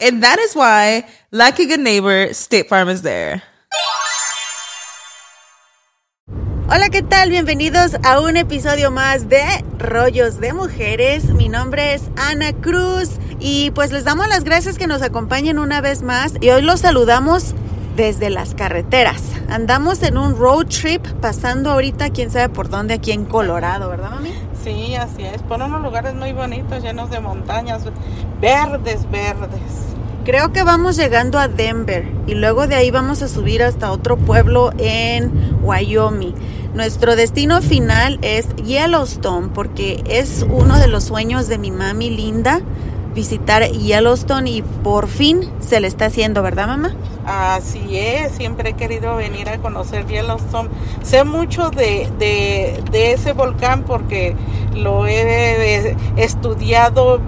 And that is why, like a good neighbor, State Farm is there. Hola, ¿qué tal? Bienvenidos a un episodio más de Rollos de Mujeres. Mi nombre es Ana Cruz y pues les damos las gracias que nos acompañen una vez más y hoy los saludamos desde las carreteras. Andamos en un road trip pasando ahorita quién sabe por dónde aquí en Colorado, ¿verdad mami? Sí, así es, por unos lugares muy bonitos, llenos de montañas, verdes, verdes. Creo que vamos llegando a Denver y luego de ahí vamos a subir hasta otro pueblo en Wyoming. Nuestro destino final es Yellowstone porque es uno de los sueños de mi mami linda visitar Yellowstone y por fin se le está haciendo, ¿verdad mamá? Así es, siempre he querido venir a conocer Yellowstone. Sé mucho de, de, de ese volcán porque lo he estudiado,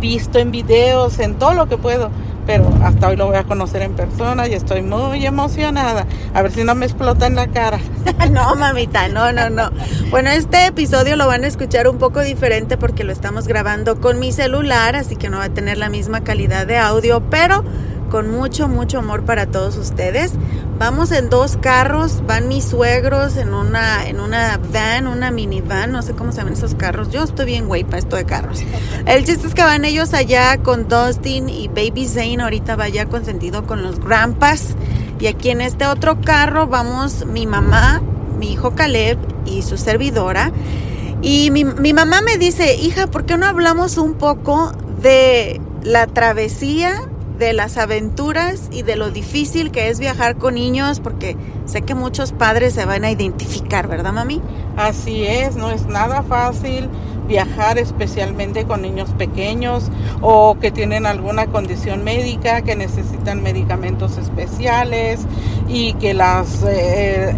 visto en videos, en todo lo que puedo, pero hasta hoy lo voy a conocer en persona y estoy muy emocionada. A ver si no me explota en la cara. no, mamita, no, no, no. Bueno, este episodio lo van a escuchar un poco diferente porque lo estamos grabando con mi celular, así que no va a tener la misma calidad de audio, pero con mucho, mucho amor para todos ustedes. Vamos en dos carros, van mis suegros en una, en una van, una minivan, no sé cómo se ven esos carros. Yo estoy bien güey para esto de carros. El chiste es que van ellos allá con Dustin y Baby Zane, ahorita va ya consentido con los Grandpas. Y aquí en este otro carro vamos mi mamá, mi hijo Caleb y su servidora. Y mi, mi mamá me dice, hija, ¿por qué no hablamos un poco de la travesía de las aventuras y de lo difícil que es viajar con niños, porque sé que muchos padres se van a identificar, ¿verdad, mami? Así es, no es nada fácil viajar especialmente con niños pequeños o que tienen alguna condición médica, que necesitan medicamentos especiales y que las, eh,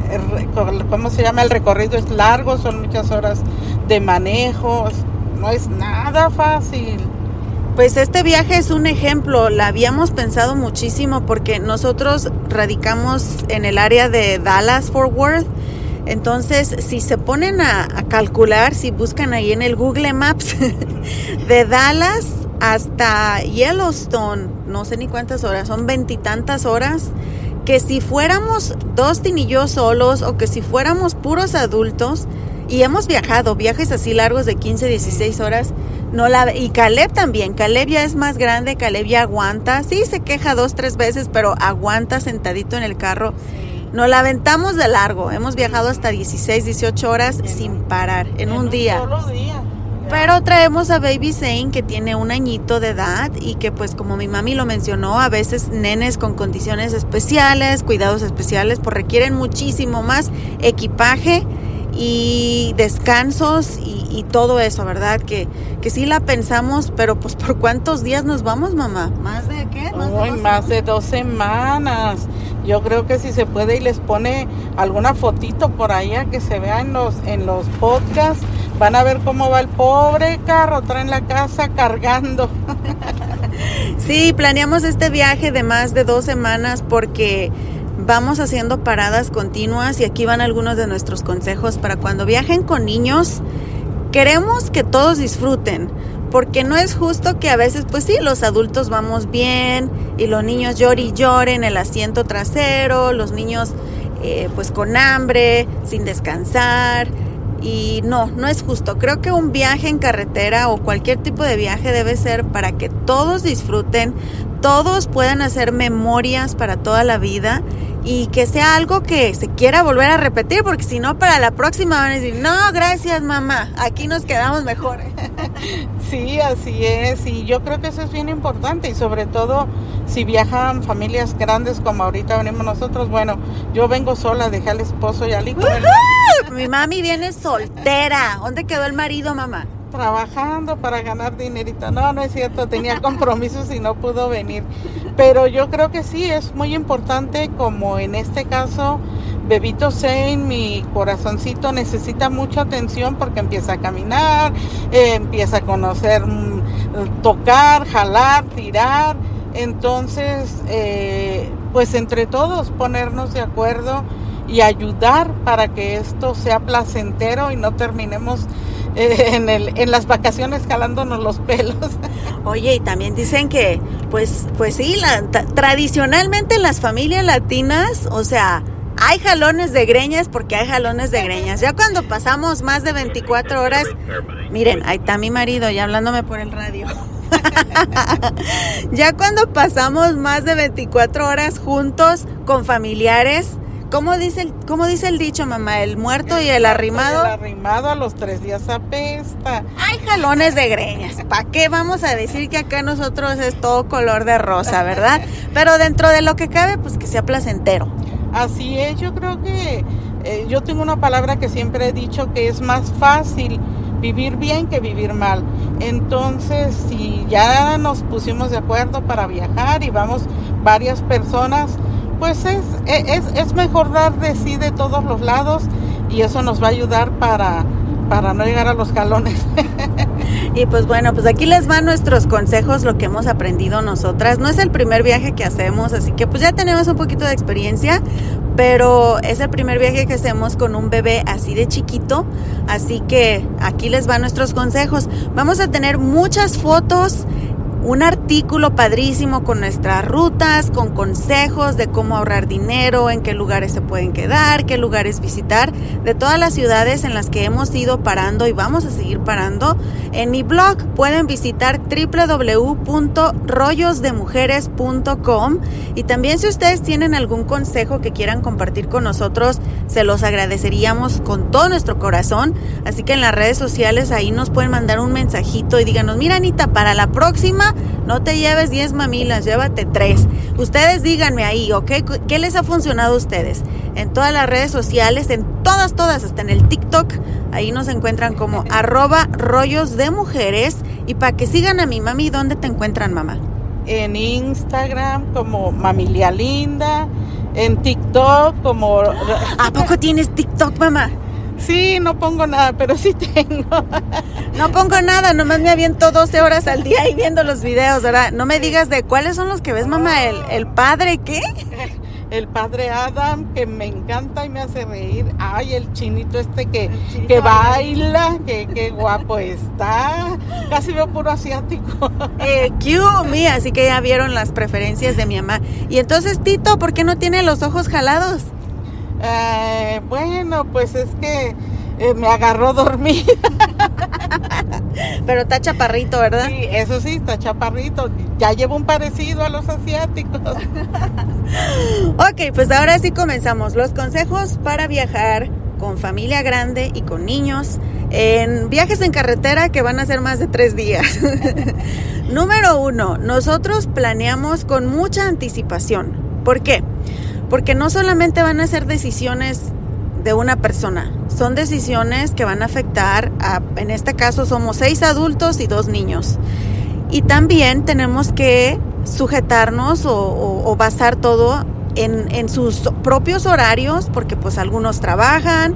¿cómo se llama? El recorrido es largo, son muchas horas de manejo, no es nada fácil. Pues este viaje es un ejemplo, la habíamos pensado muchísimo porque nosotros radicamos en el área de Dallas, Fort Worth. Entonces, si se ponen a, calcular, si buscan ahí en el Google Maps, de Dallas hasta Yellowstone, no sé ni cuántas horas, son veintitantas horas, que si fuéramos Dustin y yo solos o que si fuéramos puros adultos, y hemos viajado, viajes así largos de 15, 16 horas, no la y Caleb también. Caleb ya es más grande, Caleb ya aguanta. Sí, se queja dos, tres veces, pero aguanta sentadito en el carro. Nos la aventamos de largo. Hemos viajado hasta 16, 18 horas sin parar en, un, día. Pero traemos a Baby Zane que tiene un añito de edad y que pues como mi mami lo mencionó, a veces nenes con condiciones especiales, cuidados especiales, pues requieren muchísimo más equipaje y descansos y, todo eso, ¿verdad? Que, que sí la pensamos, pero pues por cuántos días nos vamos, mamá? ¿Más de qué? ¿Más, de, más de dos semanas. Yo creo que si se puede y les pone alguna fotito por allá que se vea en los, en los podcasts, van a ver cómo va el pobre carro, traen la casa cargando. sí, planeamos este viaje de más de dos semanas porque vamos haciendo paradas continuas y aquí van algunos de nuestros consejos para cuando viajen con niños. Queremos que todos disfruten, porque no es justo que a veces, pues sí, los adultos vamos bien y los niños lloren y lloren en el asiento trasero, los niños eh, pues con hambre, sin descansar. Y no, no es justo. Creo que un viaje en carretera o cualquier tipo de viaje debe ser para que todos disfruten, todos puedan hacer memorias para toda la vida y que sea algo que se quiera volver a repetir, porque si no, para la próxima van a decir, no, gracias mamá, aquí nos quedamos mejor. Sí, así es, y yo creo que eso es bien importante, y sobre todo si viajan familias grandes como ahorita venimos nosotros, bueno, yo vengo sola, dejé al esposo y al hijo. Mi mami viene soltera, ¿dónde quedó el marido, mamá? trabajando para ganar dinerito. No, no es cierto, tenía compromisos y no pudo venir. Pero yo creo que sí, es muy importante, como en este caso, Bebito Sein, mi corazoncito necesita mucha atención porque empieza a caminar, eh, empieza a conocer, mm, tocar, jalar, tirar. Entonces, eh, pues entre todos ponernos de acuerdo y ayudar para que esto sea placentero y no terminemos en, el, en las vacaciones jalándonos los pelos. Oye, y también dicen que, pues, pues sí, la, tradicionalmente en las familias latinas, o sea, hay jalones de greñas porque hay jalones de greñas. Ya cuando pasamos más de 24 horas, miren, ahí está mi marido ya hablándome por el radio. ya cuando pasamos más de 24 horas juntos con familiares, ¿Cómo dice, el, ¿Cómo dice el dicho, mamá? El muerto y el arrimado. El arrimado a los tres días apesta. Hay jalones de greñas. ¿Para qué vamos a decir que acá nosotros es todo color de rosa, verdad? Pero dentro de lo que cabe, pues que sea placentero. Así es, yo creo que eh, yo tengo una palabra que siempre he dicho que es más fácil vivir bien que vivir mal. Entonces, si ya nos pusimos de acuerdo para viajar y vamos varias personas, pues es, es, es mejor dar de sí de todos los lados y eso nos va a ayudar para, para no llegar a los calones. y pues bueno, pues aquí les van nuestros consejos, lo que hemos aprendido nosotras. No es el primer viaje que hacemos, así que pues ya tenemos un poquito de experiencia, pero es el primer viaje que hacemos con un bebé así de chiquito, así que aquí les van nuestros consejos. Vamos a tener muchas fotos un artículo padrísimo con nuestras rutas, con consejos de cómo ahorrar dinero, en qué lugares se pueden quedar, qué lugares visitar, de todas las ciudades en las que hemos ido parando y vamos a seguir parando. En mi blog pueden visitar www.rollosdemujeres.com y también si ustedes tienen algún consejo que quieran compartir con nosotros, se los agradeceríamos con todo nuestro corazón. Así que en las redes sociales ahí nos pueden mandar un mensajito y díganos, mira Anita, para la próxima no te lleves 10 mamilas, llévate 3. Ustedes díganme ahí, ¿ok? ¿Qué les ha funcionado a ustedes? En todas las redes sociales, en todas, todas, hasta en el TikTok, ahí nos encuentran como arroba rollos de mujeres. Y para que sigan a mi mami, ¿dónde te encuentran, mamá? En Instagram como Mamilia Linda, en TikTok como... ¿A poco tienes TikTok, mamá? Sí, no pongo nada, pero sí tengo. No pongo nada, nomás me aviento 12 horas al día ahí viendo los videos, ¿verdad? No me digas de cuáles son los que ves, mamá. ¿El, el padre qué? El padre Adam, que me encanta y me hace reír. Ay, el chinito este que, que baila, que, qué guapo está. Casi veo puro asiático. Eh, Q, mía, así que ya vieron las preferencias de mi mamá. Y entonces, Tito, ¿por qué no tiene los ojos jalados? Eh, bueno, pues es que eh, me agarró dormida. Pero está chaparrito, ¿verdad? Sí, eso sí, está chaparrito. Ya llevo un parecido a los asiáticos. ok, pues ahora sí comenzamos. Los consejos para viajar con familia grande y con niños en viajes en carretera que van a ser más de tres días. Número uno, nosotros planeamos con mucha anticipación. ¿Por qué? Porque no solamente van a ser decisiones de una persona, son decisiones que van a afectar a, en este caso somos seis adultos y dos niños. Y también tenemos que sujetarnos o, basar todo en, en, sus propios horarios, porque pues algunos trabajan,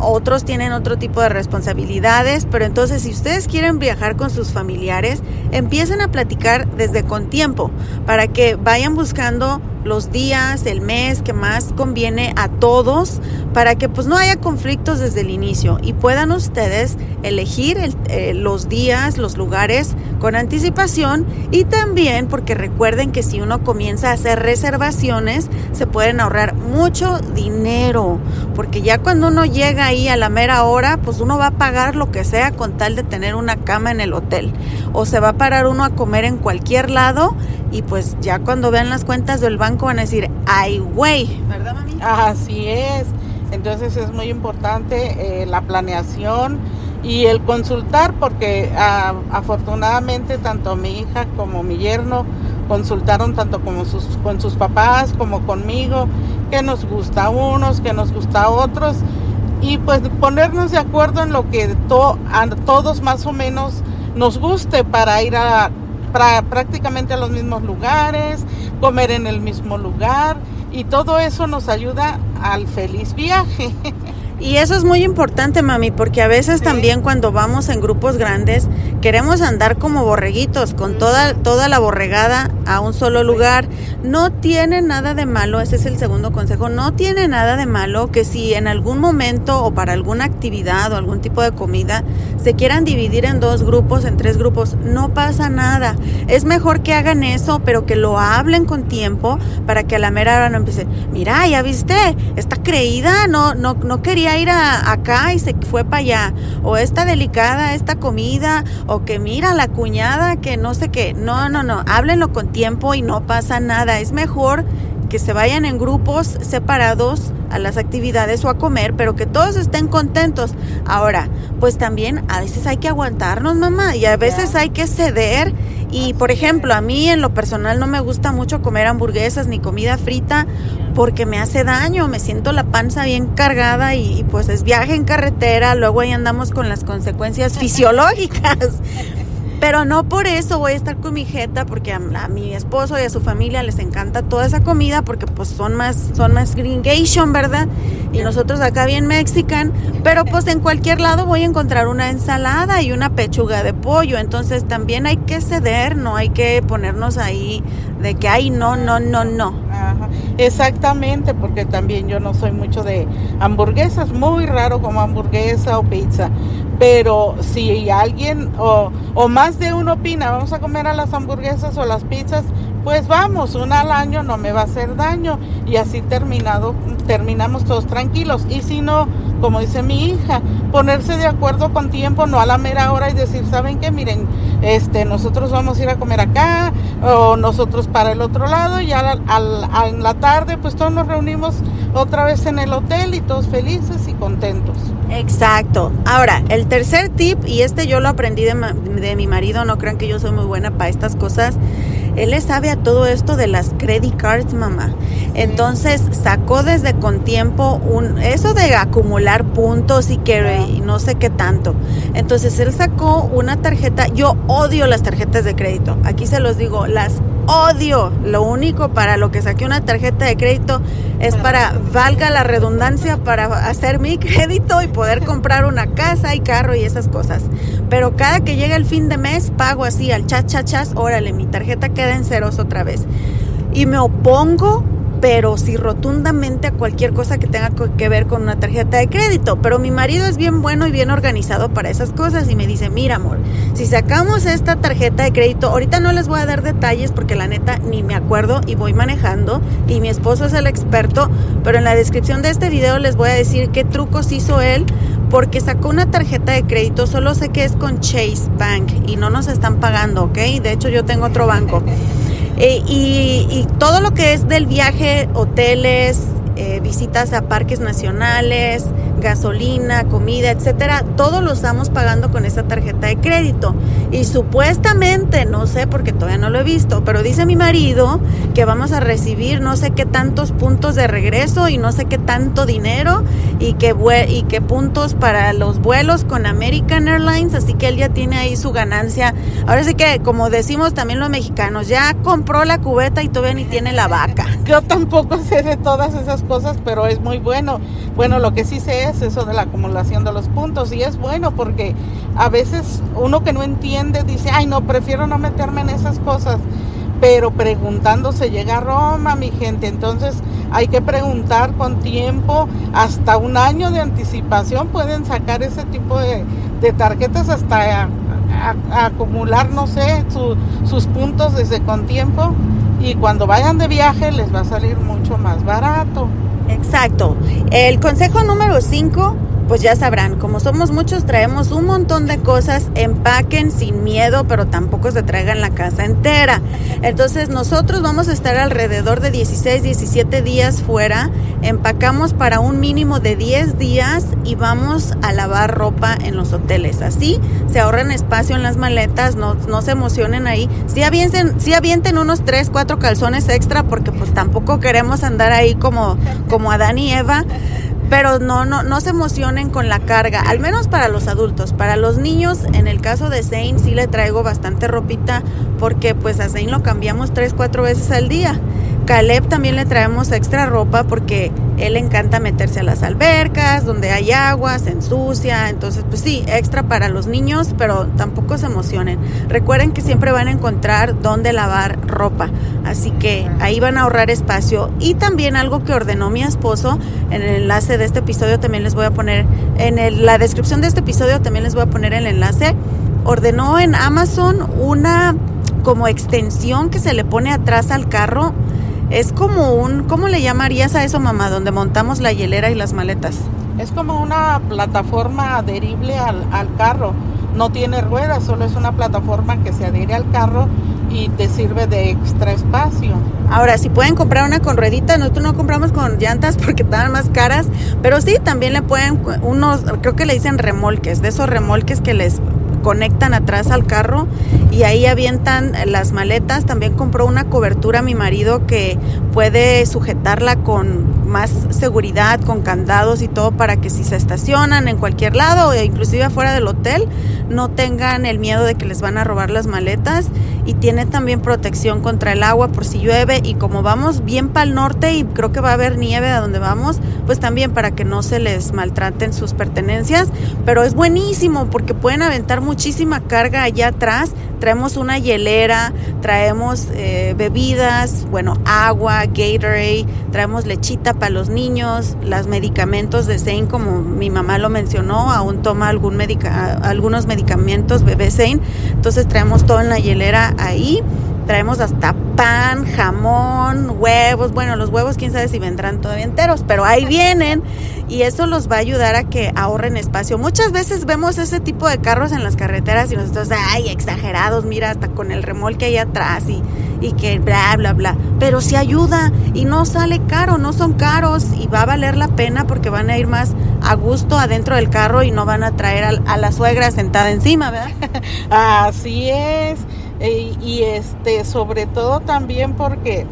otros tienen otro tipo de responsabilidades, pero entonces si ustedes quieren viajar con sus familiares, empiecen a platicar desde con tiempo para que vayan buscando los días, el mes que más conviene a todos para que pues no haya conflictos desde el inicio y puedan ustedes elegir eh, los días, los lugares con anticipación y también porque recuerden que si uno comienza a hacer reservaciones se pueden ahorrar mucho dinero porque ya cuando uno llega ahí a la mera hora pues uno va a pagar lo que sea con tal de tener una cama en el hotel o se va a parar uno a comer en cualquier lado y pues ya cuando vean las cuentas del banco van a decir, ay, güey, ¿verdad, mami? Así es. Entonces es muy importante eh, la planeación y el consultar porque ah, afortunadamente tanto mi hija como mi yerno consultaron tanto como sus, con sus papás como conmigo, que nos gusta a unos, que nos gusta a otros y pues ponernos de acuerdo en lo que a todos más o menos nos guste para ir a prácticamente a los mismos lugares, comer en el mismo lugar y todo eso nos ayuda al feliz viaje. Y eso es muy importante, mami, porque a veces también cuando vamos en grupos grandes queremos andar como borreguitos, con toda, toda la borregada a un solo lugar. No tiene nada de malo, ese es el segundo consejo, no tiene nada de malo que si en algún momento o para alguna actividad o algún tipo de comida se quieran dividir en dos grupos, en tres grupos, no pasa nada. Es mejor que hagan eso, pero que lo hablen con tiempo para que a la mera hora no empiece, mira, ya viste, está creída, no, no, no quería ir a, acá y se fue para allá. O esta delicada, esta comida, o que mira la cuñada, que no sé qué. No, no, no, háblenlo con tiempo y no pasa nada. Es mejor que se vayan en grupos separados a las actividades o a comer, pero que todos estén contentos. Ahora, pues también a veces hay que aguantarnos, mamá, y a veces hay que ceder. Y por ejemplo, a mí en lo personal no me gusta mucho comer hamburguesas ni comida frita porque me hace daño, me siento la panza bien cargada y, pues es viaje en carretera, luego ahí andamos con las consecuencias fisiológicas. Pero no por eso voy a estar con mi jeta, porque a, mi esposo y a su familia les encanta toda esa comida, porque pues son más, son más gringation, ¿verdad? Y nosotros acá bien mexican, pero pues en cualquier lado voy a encontrar una ensalada y una pechuga de pollo, entonces también hay que ceder, no hay que ponernos ahí de que, ay, no, no, no, no. Exactamente, porque también yo no soy mucho de hamburguesas, muy raro como hamburguesa o pizza. Pero si alguien o, o más de uno opina, vamos a comer a las hamburguesas o las pizzas, pues vamos, una al año no me va a hacer daño y así terminado, terminamos todos tranquilos. Y si no, como dice mi hija, ponerse de acuerdo con tiempo, no a la mera hora y decir, ¿saben qué? Miren, este, nosotros vamos a ir a comer acá o nosotros para el otro lado y al, en la tarde pues todos nos reunimos otra vez en el hotel y todos felices y contentos. Exacto. Ahora, el tercer tip, y este yo lo aprendí de, de mi marido, no crean que yo soy muy buena para estas cosas, él le sabe a todo esto de las credit cards, mamá. Entonces sacó desde con tiempo un eso de acumular puntos y que no sé qué tanto. Entonces él sacó una tarjeta. Yo odio las tarjetas de crédito. Aquí se los digo, las odio. Lo único para lo que saqué una tarjeta de crédito es para, valga la redundancia, para hacer mi crédito y poder comprar una casa y carro y esas cosas. Pero cada que llega el fin de mes, pago así al chachachas, órale, mi tarjeta queda en ceros otra vez. Y me opongo pero sí rotundamente a cualquier cosa que tenga que ver con una tarjeta de crédito. Pero mi marido es bien bueno y bien organizado para esas cosas y me dice, mira amor, si sacamos esta tarjeta de crédito, ahorita no les voy a dar detalles porque la neta ni me acuerdo y voy manejando y mi esposo es el experto, pero en la descripción de este video les voy a decir qué trucos hizo él porque sacó una tarjeta de crédito, solo sé que es con Chase Bank y no nos están pagando, ¿ok? De hecho yo tengo otro banco. Eh, y, todo lo que es del viaje, hoteles, eh, visitas a parques nacionales, gasolina, comida, etcétera, todo lo estamos pagando con esta tarjeta de crédito. Y supuestamente, no sé porque todavía no lo he visto, pero dice mi marido que vamos a recibir no sé qué tantos puntos de regreso y no sé qué tanto dinero y que, y que puntos para los vuelos con American Airlines, así que él ya tiene ahí su ganancia. Ahora sí que, como decimos también los mexicanos, ya compró la cubeta y todavía ni tiene la vaca. Yo tampoco sé de todas esas cosas, pero es muy bueno. Bueno, lo que sí sé es es eso de la acumulación de los puntos y es bueno porque a veces uno que no entiende dice, ay no, prefiero no meterme en esas cosas, pero preguntando se llega a Roma, mi gente, entonces hay que preguntar con tiempo, hasta un año de anticipación pueden sacar ese tipo de, tarjetas hasta acumular, no sé, sus puntos desde con tiempo y cuando vayan de viaje les va a salir mucho más barato. Exacto. El consejo número 5 pues ya sabrán, como somos muchos, traemos un montón de cosas, empaquen sin miedo, pero tampoco se traigan la casa entera. Entonces nosotros vamos a estar alrededor de 16, 17 días fuera, empacamos para un mínimo de 10 días y vamos a lavar ropa en los hoteles. Así se ahorran espacio en las maletas, no, no se emocionen ahí. Si avienten, si avienten unos 3, 4 calzones extra, porque pues tampoco queremos andar ahí como, como Adán y Eva pero no, no, no se emocionen con la carga, al menos para los adultos. Para los niños, en el caso de Zane, sí le traigo bastante ropita porque pues a Zane lo cambiamos tres, cuatro veces al día. Caleb también le traemos extra ropa porque él encanta meterse a las albercas, donde hay agua, se ensucia. Entonces, pues sí, extra para los niños, pero tampoco se emocionen. Recuerden que siempre van a encontrar dónde lavar ropa. Así que ahí van a ahorrar espacio. Y también algo que ordenó mi esposo, en el enlace de este episodio también les voy a poner, en la descripción de este episodio también les voy a poner el enlace. Ordenó en Amazon una como extensión que se le pone atrás al carro es como un, ¿cómo le llamarías a eso, mamá? Donde montamos la hielera y las maletas. Es como una plataforma adherible al, carro. No tiene ruedas, solo es una plataforma que se adhiere al carro y te sirve de extra espacio. Ahora, si pueden comprar una con ruedita, nosotros no compramos con llantas porque están más caras, pero sí, también le pueden, unos, creo que le dicen remolques, de esos remolques que les conectan atrás al carro y ahí avientan las maletas. También compró una cobertura mi marido que puede sujetarla con más seguridad, con candados y todo para que si se estacionan en cualquier lado e inclusive afuera del hotel no tengan el miedo de que les van a robar las maletas. Y tiene también protección contra el agua por si llueve. Y como vamos bien para el norte y creo que va a haber nieve a donde vamos, pues también para que no se les maltraten sus pertenencias, pero es buenísimo porque pueden aventar muchísima carga allá atrás, traemos una hielera, traemos eh, bebidas, bueno, agua, Gatorade, traemos lechita para los niños, los medicamentos de Zane como mi mamá lo mencionó, aún toma algún medica, algunos medicamentos bebé Zane, entonces traemos todo en la hielera ahí. Traemos hasta pan, jamón, huevos. Bueno, los huevos quién sabe si vendrán todavía enteros, pero ahí vienen y eso los va a ayudar a que ahorren espacio. Muchas veces vemos ese tipo de carros en las carreteras y nosotros, ay, exagerados, mira, hasta con el remolque ahí atrás y, y que bla, bla, bla. Pero sí ayuda y no sale caro, no son caros y va a valer la pena porque van a ir más a gusto adentro del carro y no van a traer a, a la suegra sentada encima, ¿verdad? Así es. E, y este, sobre todo también porque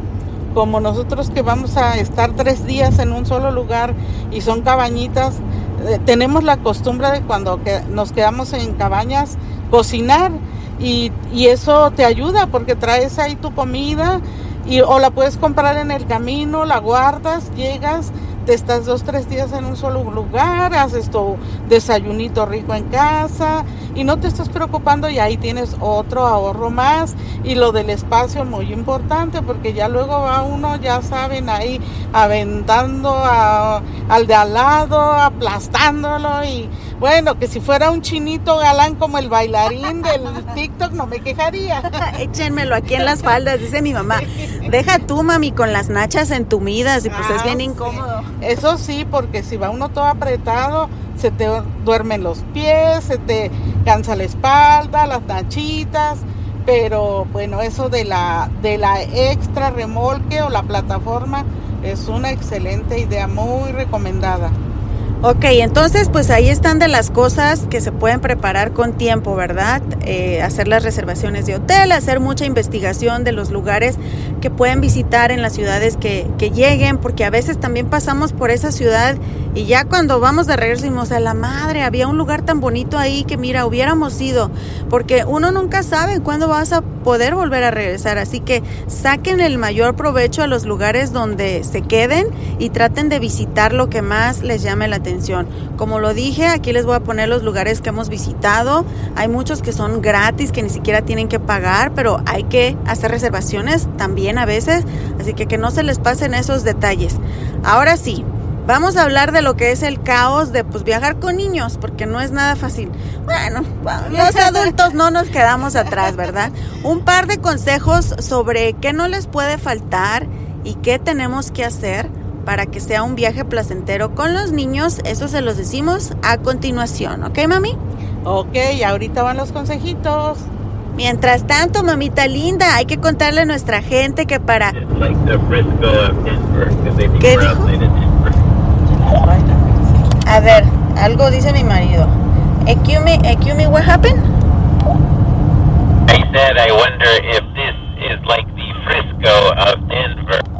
como nosotros que vamos a estar tres días en un solo lugar y son cabañitas, eh, tenemos la costumbre de cuando nos quedamos en cabañas cocinar y, y, eso te ayuda porque traes ahí tu comida y o la puedes comprar en el camino, la guardas, llegas te estás dos, tres días en un solo lugar, haces tu desayunito rico en casa y no te estás preocupando y ahí tienes otro ahorro más y lo del espacio muy importante porque ya luego va uno, ya saben, ahí aventando al de al lado, aplastándolo y bueno, que si fuera un chinito galán como el bailarín del TikTok no me quejaría. Échenmelo aquí en las faldas, dice mi mamá. Deja tú, mami, con las nachas entumidas y pues es bien ah, incómodo. Eso sí, porque si va uno todo apretado, se te duermen los pies, se te cansa la espalda, las nachitas, pero bueno, eso de la, de la extra remolque o la plataforma es una excelente idea, muy recomendada. Ok, entonces pues ahí están de las cosas que se pueden preparar con tiempo, ¿verdad? Eh, hacer las reservaciones de hotel, hacer mucha investigación de los lugares que pueden visitar en las ciudades que, que lleguen, porque a veces también pasamos por esa ciudad y ya cuando vamos de regreso decimos, a la madre, había un lugar tan bonito ahí que mira, hubiéramos ido, porque uno nunca sabe cuándo vas a poder volver a regresar, así que saquen el mayor provecho a los lugares donde se queden y traten de visitar lo que más les llame la atención atención. Como lo dije, aquí les voy a poner los lugares que hemos visitado. Hay muchos que son gratis, que ni siquiera tienen que pagar, pero hay que hacer reservaciones también a veces, así que que no se les pasen esos detalles. Ahora sí, Vamos a hablar de lo que es el caos de pues viajar con niños, porque no es nada fácil. Bueno, los adultos no nos quedamos atrás, ¿verdad? Un par de consejos sobre qué no les puede faltar y qué tenemos que hacer para que sea un viaje placentero con los niños. Eso se los decimos a continuación, ¿ok, mami? Ok, ahorita van los consejitos. Mientras tanto, mamita linda, hay que contarle a nuestra gente que para... ¿Qué dijo? A ver, algo dice mi marido. Excuse me, excuse me, what happened? I said I wonder if this is like the Frisco of Denver.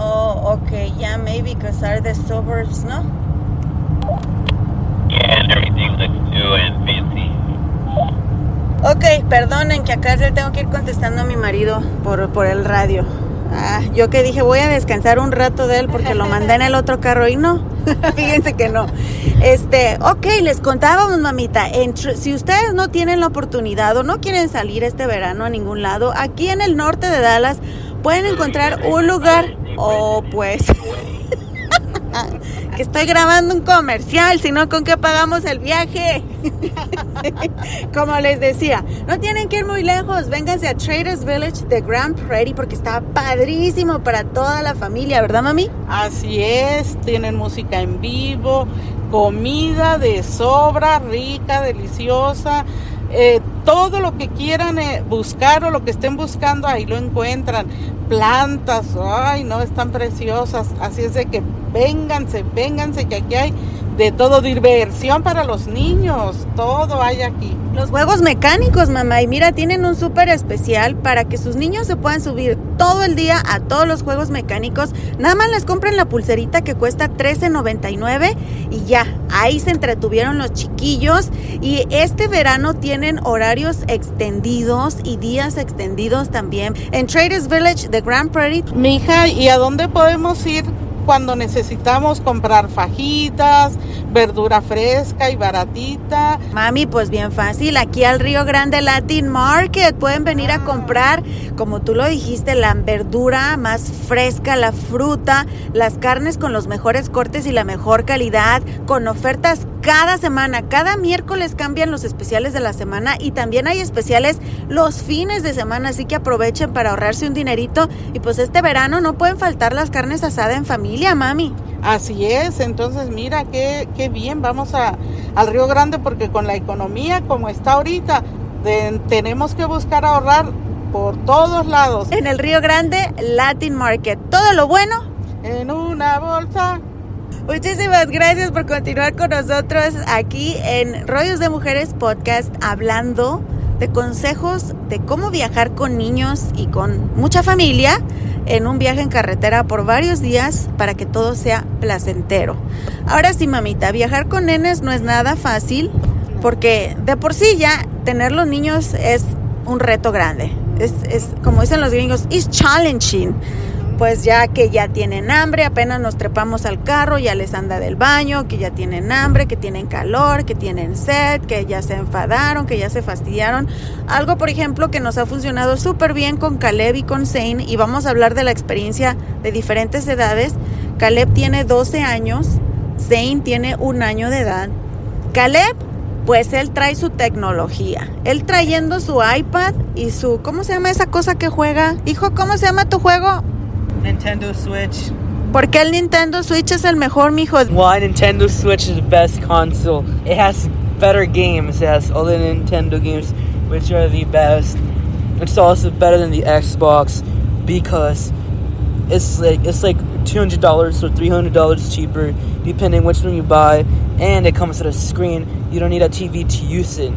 Yeah, maybe because are the suburbs, no? Yeah, and everything looks new and fancy. Ok, perdonen que acá le tengo que ir contestando a mi marido por, por el radio. Ah, yo que dije voy a descansar un rato de él porque lo mandé en el otro carro y no. Fíjense que no. Este, ok, les contábamos, mamita. si ustedes no tienen la oportunidad o no quieren salir este verano a ningún lado, aquí en el norte de Dallas pueden encontrar un lugar. Oh, pues. que estoy grabando un comercial, sino con qué pagamos el viaje. Como les decía, no tienen que ir muy lejos, vénganse a Traders Village de Grand Prairie porque está padrísimo para toda la familia, ¿verdad, mami? Así es, tienen música en vivo, comida de sobra, rica, deliciosa. Eh, todo lo que quieran eh, buscar o lo que estén buscando ahí lo encuentran. Plantas, ay, no, están preciosas. Así es de que vénganse, vénganse, que aquí hay de todo, diversión para los niños, todo hay aquí. Los juegos mecánicos, mamá, y mira, tienen un súper especial para que sus niños se puedan subir todo el día a todos los juegos mecánicos. Nada más les compren la pulserita que cuesta $13.99 y ya, ahí se entretuvieron los chiquillos. Y este verano tienen horarios extendidos y días extendidos también en Traders Village de Grand Prairie. Mija, ¿y a dónde podemos ir cuando necesitamos comprar fajitas, verdura fresca y baratita. Mami, pues bien fácil, aquí al Río Grande Latin Market pueden venir a comprar, como tú lo dijiste, la verdura más fresca, la fruta, las carnes con los mejores cortes y la mejor calidad, con ofertas cada semana. Cada miércoles cambian los especiales de la semana y también hay especiales los fines de semana, así que aprovechen para ahorrarse un dinerito y pues este verano no pueden faltar las carnes asadas en familia, mami. Así es, entonces mira qué, qué bien, vamos a, al Río Grande porque con la economía como está ahorita, tenemos que buscar ahorrar por todos lados. En el Río Grande, Latin Market, todo lo bueno en una bolsa. Muchísimas gracias por continuar con nosotros aquí en Rollos de Mujeres Podcast hablando de consejos de cómo viajar con niños y con mucha familia en un viaje en carretera por varios días para que todo sea placentero. Ahora sí, mamita, viajar con nenes no es nada fácil porque de por sí ya tener los niños es un reto grande. Es, es como dicen los gringos, it's challenging pues ya que ya tienen hambre, apenas nos trepamos al carro, ya les anda del baño, que ya tienen hambre, que tienen calor, que tienen sed, que ya se enfadaron, que ya se fastidiaron. Algo, por ejemplo, que nos ha funcionado súper bien con Caleb y con Zane, y vamos a hablar de la experiencia de diferentes edades. Caleb tiene 12 años, Zane tiene un año de edad. Caleb pues él trae su tecnología. Él trayendo su iPad y su, ¿cómo se llama esa cosa que juega? Hijo, ¿cómo se llama tu juego? Nintendo Switch. ¿Por qué el Nintendo Switch es el mejor, mijo? Why Nintendo Switch is the best console. It has better games. It has all the Nintendo games, which are the best. It's also better than the Xbox because it's like it's like two hundred dollars or three hundred dollars cheaper, depending which one you buy, and it comes with a screen. You don't need a TV to use it.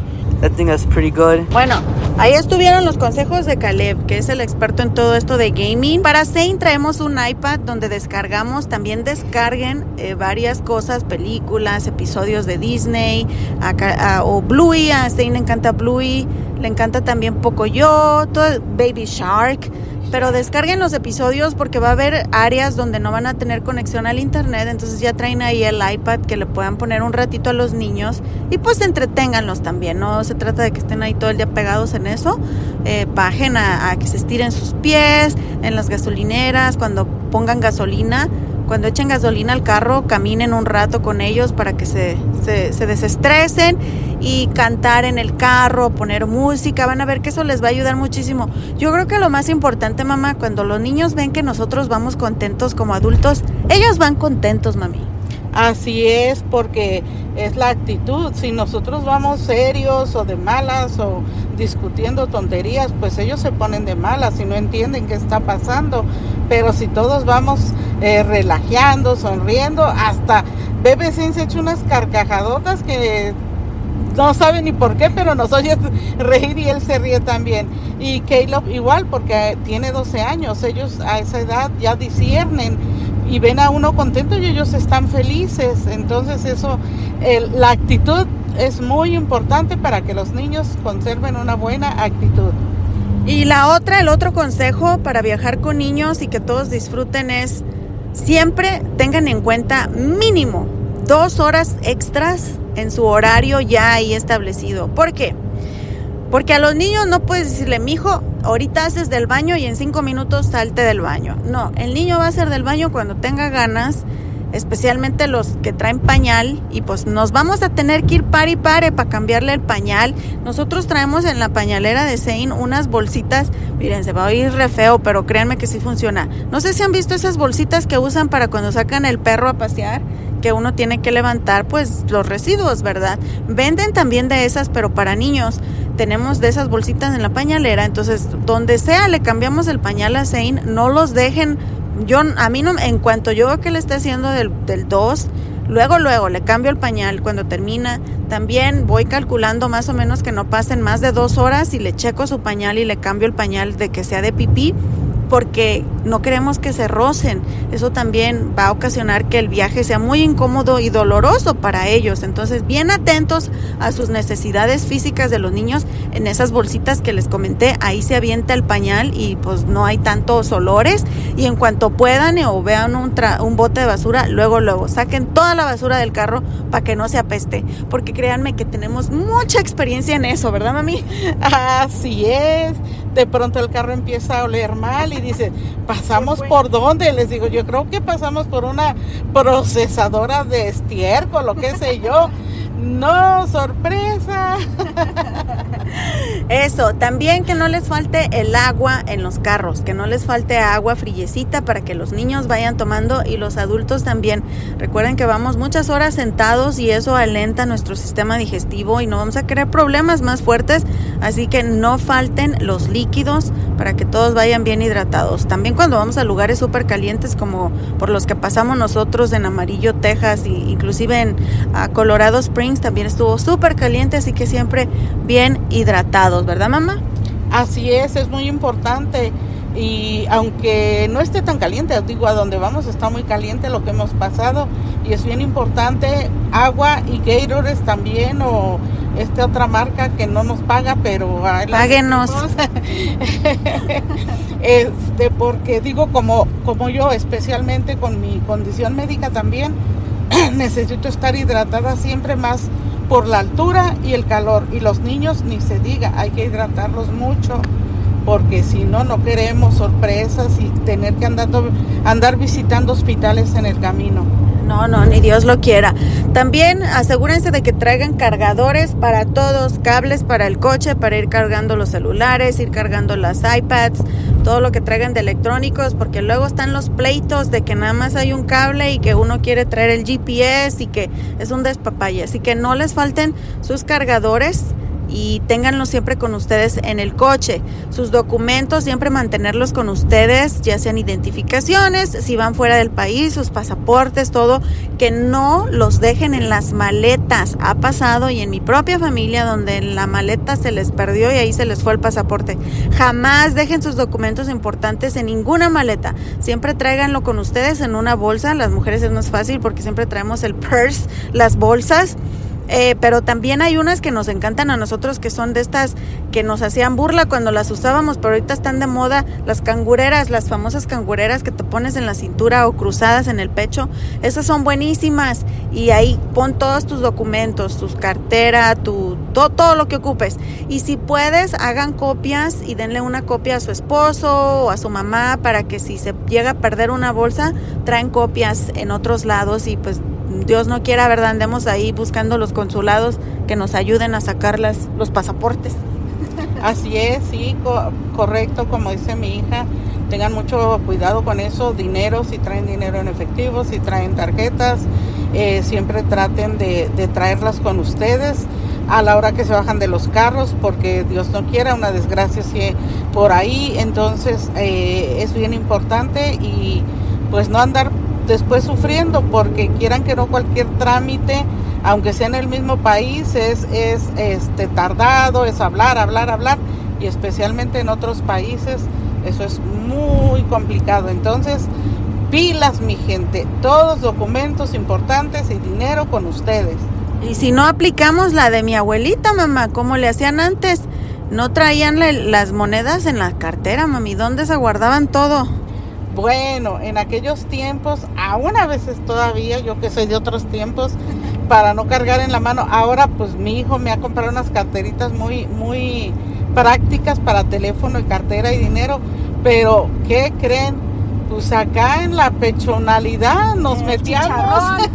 I think that's pretty good. Bueno, ahí estuvieron los consejos de Caleb, que es el experto en todo esto de gaming. Para Zane traemos un iPad donde descargamos, también descarguen eh, varias cosas, películas, episodios de Disney o Bluey. A Zane le encanta Bluey, le encanta también Pocoyo, todo Baby Shark. Pero descarguen los episodios porque va a haber áreas donde no van a tener conexión al internet, entonces ya traen ahí el iPad que le puedan poner un ratito a los niños y pues entreténganlos también, no se trata de que estén ahí todo el día pegados en eso, eh, bajen a, a que se estiren sus pies en las gasolineras, cuando pongan gasolina, cuando echen gasolina al carro, caminen un rato con ellos para que se, se, se, desestresen y cantar en el carro, poner música, van a ver que eso les va a ayudar muchísimo. Yo creo que lo más importante, mamá, cuando los niños ven que nosotros vamos contentos como adultos, ellos van contentos, mami. Así es, porque es la actitud. Si nosotros vamos serios o de malas o discutiendo tonterías, pues ellos se ponen de malas y no entienden qué está pasando. Pero si todos vamos eh, relajando, sonriendo, hasta Bebe se ha hecho unas carcajadotas que no sabe ni por qué, pero nos oye reír y él se ríe también. Y Caleb igual, porque tiene 12 años, ellos a esa edad ya disciernen y ven a uno contento y ellos están felices. Entonces eso, la actitud es muy importante para que los niños conserven una buena actitud. Y la otra, el otro consejo para viajar con niños y que todos disfruten es siempre tengan en cuenta mínimo dos horas extras en su horario ya ahí establecido. ¿Por qué? Porque a los niños no puedes decirle, mijo, ahorita haces del baño y en cinco minutos salte del baño. No, el niño va a hacer del baño cuando tenga ganas, especialmente los que traen pañal, y pues nos vamos a tener que ir par y pare para cambiarle el pañal. Nosotros traemos en la pañalera de Zane unas bolsitas, miren, se va a oír re feo, pero créanme que sí funciona. No sé si han visto esas bolsitas que usan para cuando sacan el perro a pasear que uno tiene que levantar pues los residuos, ¿verdad? Venden también de esas, pero para niños tenemos de esas bolsitas en la pañalera, entonces donde sea le cambiamos el pañal a Zane, no los dejen, yo a mí no, en cuanto yo veo que le está haciendo del, del 2, luego luego le cambio el pañal cuando termina, también voy calculando más o menos que no pasen más de dos horas y le checo su pañal y le cambio el pañal de que sea de pipí porque no queremos que se rocen. Eso también va a ocasionar que el viaje sea muy incómodo y doloroso para ellos. Entonces, bien atentos a sus necesidades físicas de los niños en esas bolsitas que les comenté. Ahí se avienta el pañal y pues no hay tantos olores. Y en cuanto puedan o vean un, un bote de basura, luego, luego saquen toda la basura del carro para que no se apeste. Porque créanme que tenemos mucha experiencia en eso, ¿verdad, mami? Así es. De pronto el carro empieza a oler mal dice, ¿pasamos por dónde? Les digo, yo creo que pasamos por una procesadora de estiércol, lo que sé yo. No, sorpresa. Eso, también que no les falte el agua en los carros, que no les falte agua frillecita para que los niños vayan tomando y los adultos también. Recuerden que vamos muchas horas sentados y eso alenta nuestro sistema digestivo y no vamos a crear problemas más fuertes, así que no falten los líquidos para que todos vayan bien hidratados. También cuando vamos a lugares súper calientes como por los que pasamos nosotros en Amarillo, Texas, e inclusive en uh, Colorado Springs, también estuvo súper caliente, así que siempre bien hidratados, ¿verdad mamá? Así es, es muy importante. Y aunque no esté tan caliente, digo, a donde vamos está muy caliente lo que hemos pasado y es bien importante agua y Gatorade también o esta otra marca que no nos paga, pero páguenos. este, porque digo como como yo especialmente con mi condición médica también necesito estar hidratada siempre más por la altura y el calor. Y los niños ni se diga, hay que hidratarlos mucho porque si no, no queremos sorpresas y tener que andar, andar visitando hospitales en el camino. No, no, ni Dios lo quiera. También asegúrense de que traigan cargadores para todos, cables para el coche, para ir cargando los celulares, ir cargando las iPads, todo lo que traigan de electrónicos, porque luego están los pleitos de que nada más hay un cable y que uno quiere traer el GPS y que es un despapalle. Así que no les falten sus cargadores y ténganlos siempre con ustedes en el coche. Sus documentos siempre mantenerlos con ustedes, ya sean identificaciones, si van fuera del país, sus pasaportes, todo, que no los dejen en las maletas. Ha pasado y en mi propia familia donde en la maleta se les perdió y ahí se les fue el pasaporte. Jamás dejen sus documentos importantes en ninguna maleta. Siempre tráiganlo con ustedes en una bolsa. Las mujeres es más fácil porque siempre traemos el purse, las bolsas Eh, pero también hay unas que nos encantan a nosotros que son de estas que nos hacían burla cuando las usábamos, pero ahorita están de moda las cangureras, las famosas cangureras que te pones en la cintura o cruzadas en el pecho. Esas son buenísimas y ahí pon todos tus documentos, tus cartera, tu todo, todo lo que ocupes. Y si puedes, hagan copias y denle una copia a su esposo o a su mamá para que si se llega a perder una bolsa, traen copias en otros lados y pues Dios no quiera, ¿verdad? Andemos ahí buscando los consulados que nos ayuden a sacar las, los pasaportes. Así es, sí, co- correcto, como dice mi hija. Tengan mucho cuidado con eso, dinero, si traen dinero en efectivo, si traen tarjetas, eh, siempre traten de, de traerlas con ustedes a la hora que se bajan de los carros, porque Dios no quiera una desgracia si por ahí, entonces eh, es bien importante y pues no andar después sufriendo, porque quieran que no cualquier trámite, aunque sea en el mismo país, es, es este, tardado, es hablar, hablar, hablar, y especialmente en otros países, eso es muy complicado. Entonces, pilas, mi gente, todos documentos importantes y dinero con ustedes. Y si no aplicamos la de mi abuelita, mamá, como le hacían antes, no traían la- las monedas en la cartera, mami, ¿dónde se guardaban todo? Bueno, en aquellos tiempos, aún a veces todavía, yo que soy de otros tiempos, para no cargar en la mano, ahora pues mi hijo me ha comprado unas carteritas muy, muy prácticas para teléfono y cartera y dinero, pero ¿qué creen? Pues acá en la pechonalidad nos El metíamos,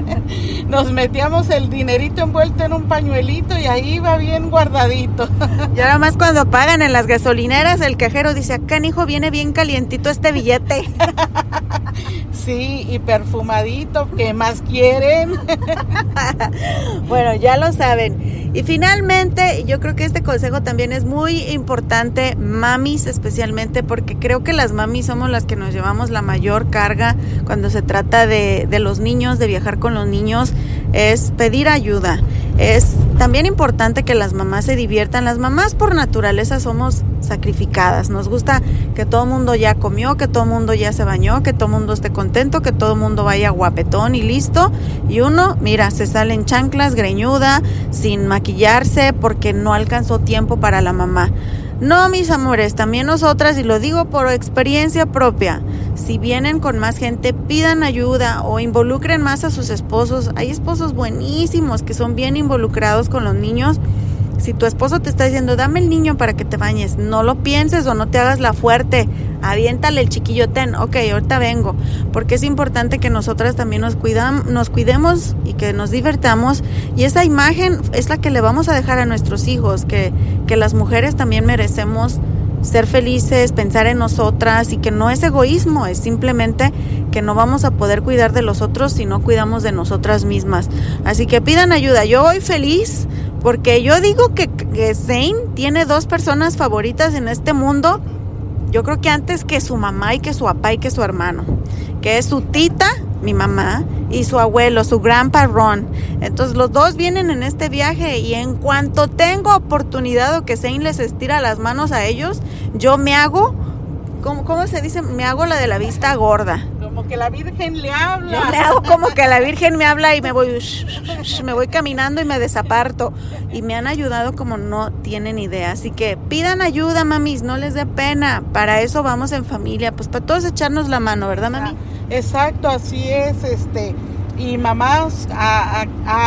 nos metíamos el dinerito envuelto en un pañuelito y ahí iba bien guardadito. Y ahora más cuando pagan en las gasolineras, el cajero dice, acá, hijo, viene bien calientito este billete. Sí, y perfumadito, ¿qué más quieren? Bueno, ya lo saben. Y finalmente, yo creo que este consejo también es muy importante, mamis especialmente, porque creo que las mamis somos las que nos llevamos la mayor carga cuando se trata de, de los niños, de viajar con los niños, es pedir ayuda. Es también importante que las mamás se diviertan. Las mamás por naturaleza somos sacrificadas. Nos gusta que todo el mundo ya comió, que todo el mundo ya se bañó, que todo el mundo esté contento, que todo el mundo vaya guapetón y listo. Y uno, mira, se sale en chanclas, greñuda, sin maquillarse porque no alcanzó tiempo para la mamá. No, mis amores, también nosotras, y lo digo por experiencia propia, si vienen con más gente, pidan ayuda o involucren más a sus esposos. Hay esposos buenísimos que son bien involucrados con los niños. Si tu esposo te está diciendo, dame el niño para que te bañes, no lo pienses o no te hagas la fuerte, aviéntale el chiquillo, ten, ok, ahorita vengo, porque es importante que nosotras también nos, cuidam nos cuidemos y que nos divertamos y esa imagen es la que le vamos a dejar a nuestros hijos, que, que las mujeres también merecemos ser felices, pensar en nosotras y que no es egoísmo, es simplemente que no vamos a poder cuidar de los otros si no cuidamos de nosotras mismas. Así que pidan ayuda. Yo voy feliz porque yo digo que, que Zane tiene dos personas favoritas en este mundo. Yo creo que antes que su mamá y que su papá y que su hermano, que es su tita, mi mamá, y su abuelo, su grandpa Ron. Entonces los dos vienen en este viaje y en cuanto tengo oportunidad o que Zane les estira las manos a ellos, yo me hago, ¿cómo, cómo se dice? Me hago la de la vista gorda. Como que la Virgen le habla. Yo me hago como que la Virgen me habla y me voy, me voy caminando y me desaparto. Y me han ayudado como no tienen idea. Así que pidan ayuda, mamis, no les dé pena. Para eso vamos en familia, pues para todos echarnos la mano, ¿verdad, mami? Exacto, así es, este. Y mamás, a,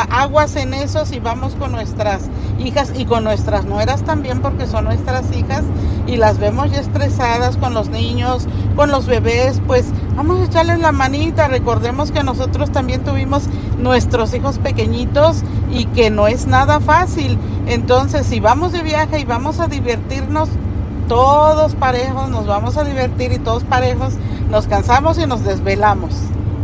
aguas en eso si vamos con nuestras hijas y con nuestras nueras también, porque son nuestras hijas y las vemos ya estresadas con los niños, con los bebés, pues vamos a echarles la manita. Recordemos que nosotros también tuvimos nuestros hijos pequeñitos y que no es nada fácil. Entonces, si vamos de viaje y vamos a divertirnos, todos parejos nos vamos a divertir y todos parejos nos cansamos y nos desvelamos.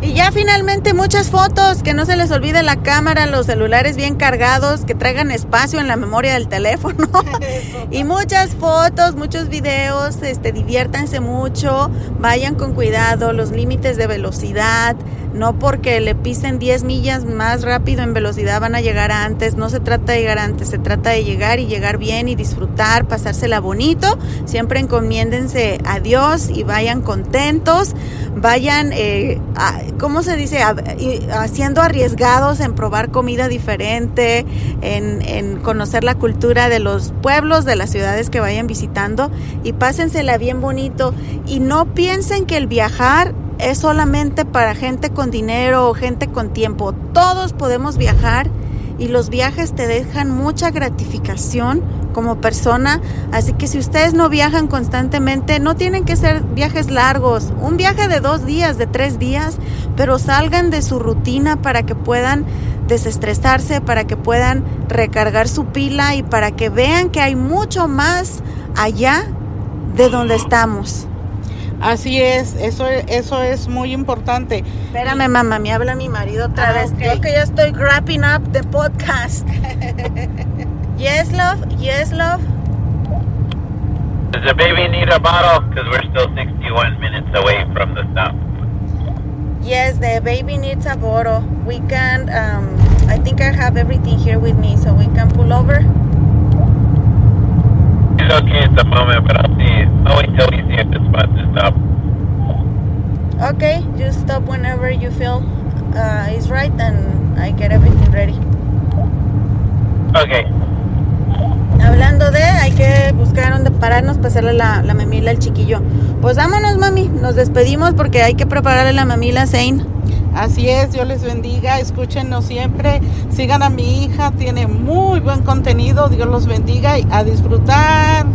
Y ya finalmente muchas fotos, que no se les olvide la cámara, los celulares bien cargados, que traigan espacio en la memoria del teléfono. y muchas fotos, muchos videos, este, diviértanse mucho, vayan con cuidado, los límites de velocidad, no porque le pisen 10 millas más rápido en velocidad van a llegar antes, no se trata de llegar antes, se trata de llegar y llegar bien y disfrutar, pasársela bonito, siempre encomiéndense a Dios y vayan contentos, vayan, eh, a- ¿cómo se dice? Haciendo arriesgados en probar comida diferente, en, en conocer la cultura de los pueblos, de las ciudades que vayan visitando y pásensela bien bonito y no piensen que el viajar es solamente para gente con dinero o gente con tiempo. Todos podemos viajar y los viajes te dejan mucha gratificación como persona. Así que si ustedes no viajan constantemente, no tienen que ser viajes largos. Un viaje de dos días, de tres días, pero salgan de su rutina para que puedan desestresarse, para que puedan recargar su pila y para que vean que hay mucho más allá de donde estamos. Así es, eso, eso es muy importante. Espérame, mamá, me habla mi marido otra Ah, vez. ok. Yo que ya estoy wrapping up the podcast. yes, love. Yes, love. Does the baby need a bottle? Because we're still 61 minutes away from the stop. Yes, the baby needs a bottle. We can, um, I think I have everything here with me, so we can pull over. It's okay at the moment, but I'll see. I'll wait till we see if the spot to stop. Okay, just stop whenever you feel uh, is right and I get everything ready. Okay. Hablando de, hay que buscar dónde pararnos para hacerle la, la mamila al chiquillo. Pues vámonos, mami. Nos despedimos porque hay que prepararle la mamila a Zane. Así es, Dios les bendiga, escúchenos siempre, sigan a mi hija, tiene muy buen contenido, Dios los bendiga y a disfrutar.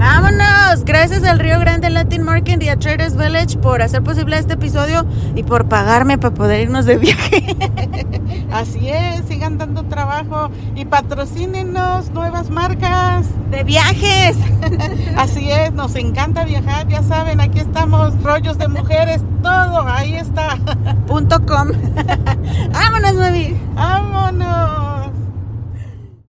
Vámonos. Gracias al Río Grande Latin Market y a Traders Village por hacer posible este episodio y por pagarme para poder irnos de viaje. Así es, sigan dando trabajo y patrocínenos nuevas marcas. De viajes. Así es, nos encanta viajar, ya saben, aquí estamos, rollos de mujeres, todo, ahí está. Punto com. Vámonos, mami. Vámonos.